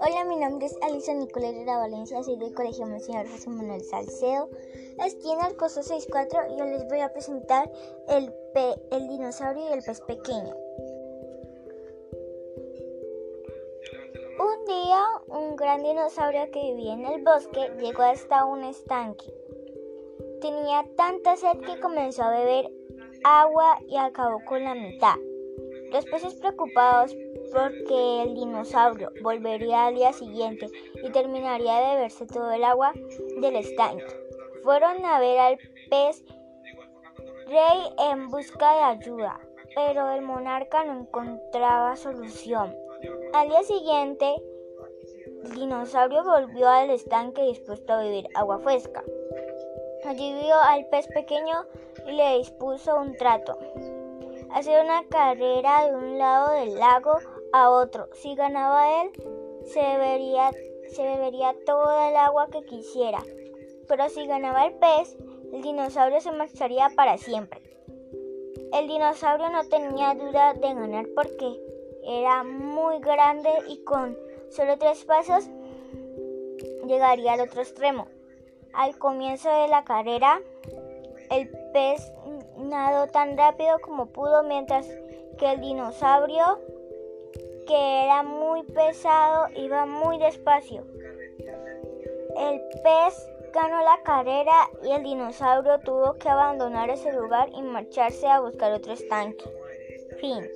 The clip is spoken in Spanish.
Hola, mi nombre es Alisa Nicolás de la Valencia, soy del Colegio Monseñor José Manuel Salcedo. Estoy en curso 6.4 y yo les voy a presentar el, el dinosaurio y el pez pequeño. Un día, un gran dinosaurio que vivía en el bosque llegó hasta un estanque. Tenía tanta sed que comenzó a beber agua y acabó con la mitad. Los peces preocupados porque el dinosaurio volvería al día siguiente y terminaría de beberse todo el agua del estanque. Fueron a ver al pez rey en busca de ayuda, pero el monarca no encontraba solución. Al día siguiente, el dinosaurio volvió al estanque dispuesto a beber agua fresca. Allí vio al pez pequeño le dispuso un trato. Hacer una carrera de un lado del lago a otro. Si ganaba él, se bebería, se bebería toda el agua que quisiera. Pero si ganaba el pez, el dinosaurio se marcharía para siempre. El dinosaurio no tenía duda de ganar porque era muy grande y con solo tres pasos llegaría al otro extremo. Al comienzo de la carrera, el pez nadó tan rápido como pudo mientras que el dinosaurio que era muy pesado, iba muy despacio. El pez ganó la carrera y el dinosaurio tuvo que abandonar ese lugar y marcharse a buscar otro estanque. Fin.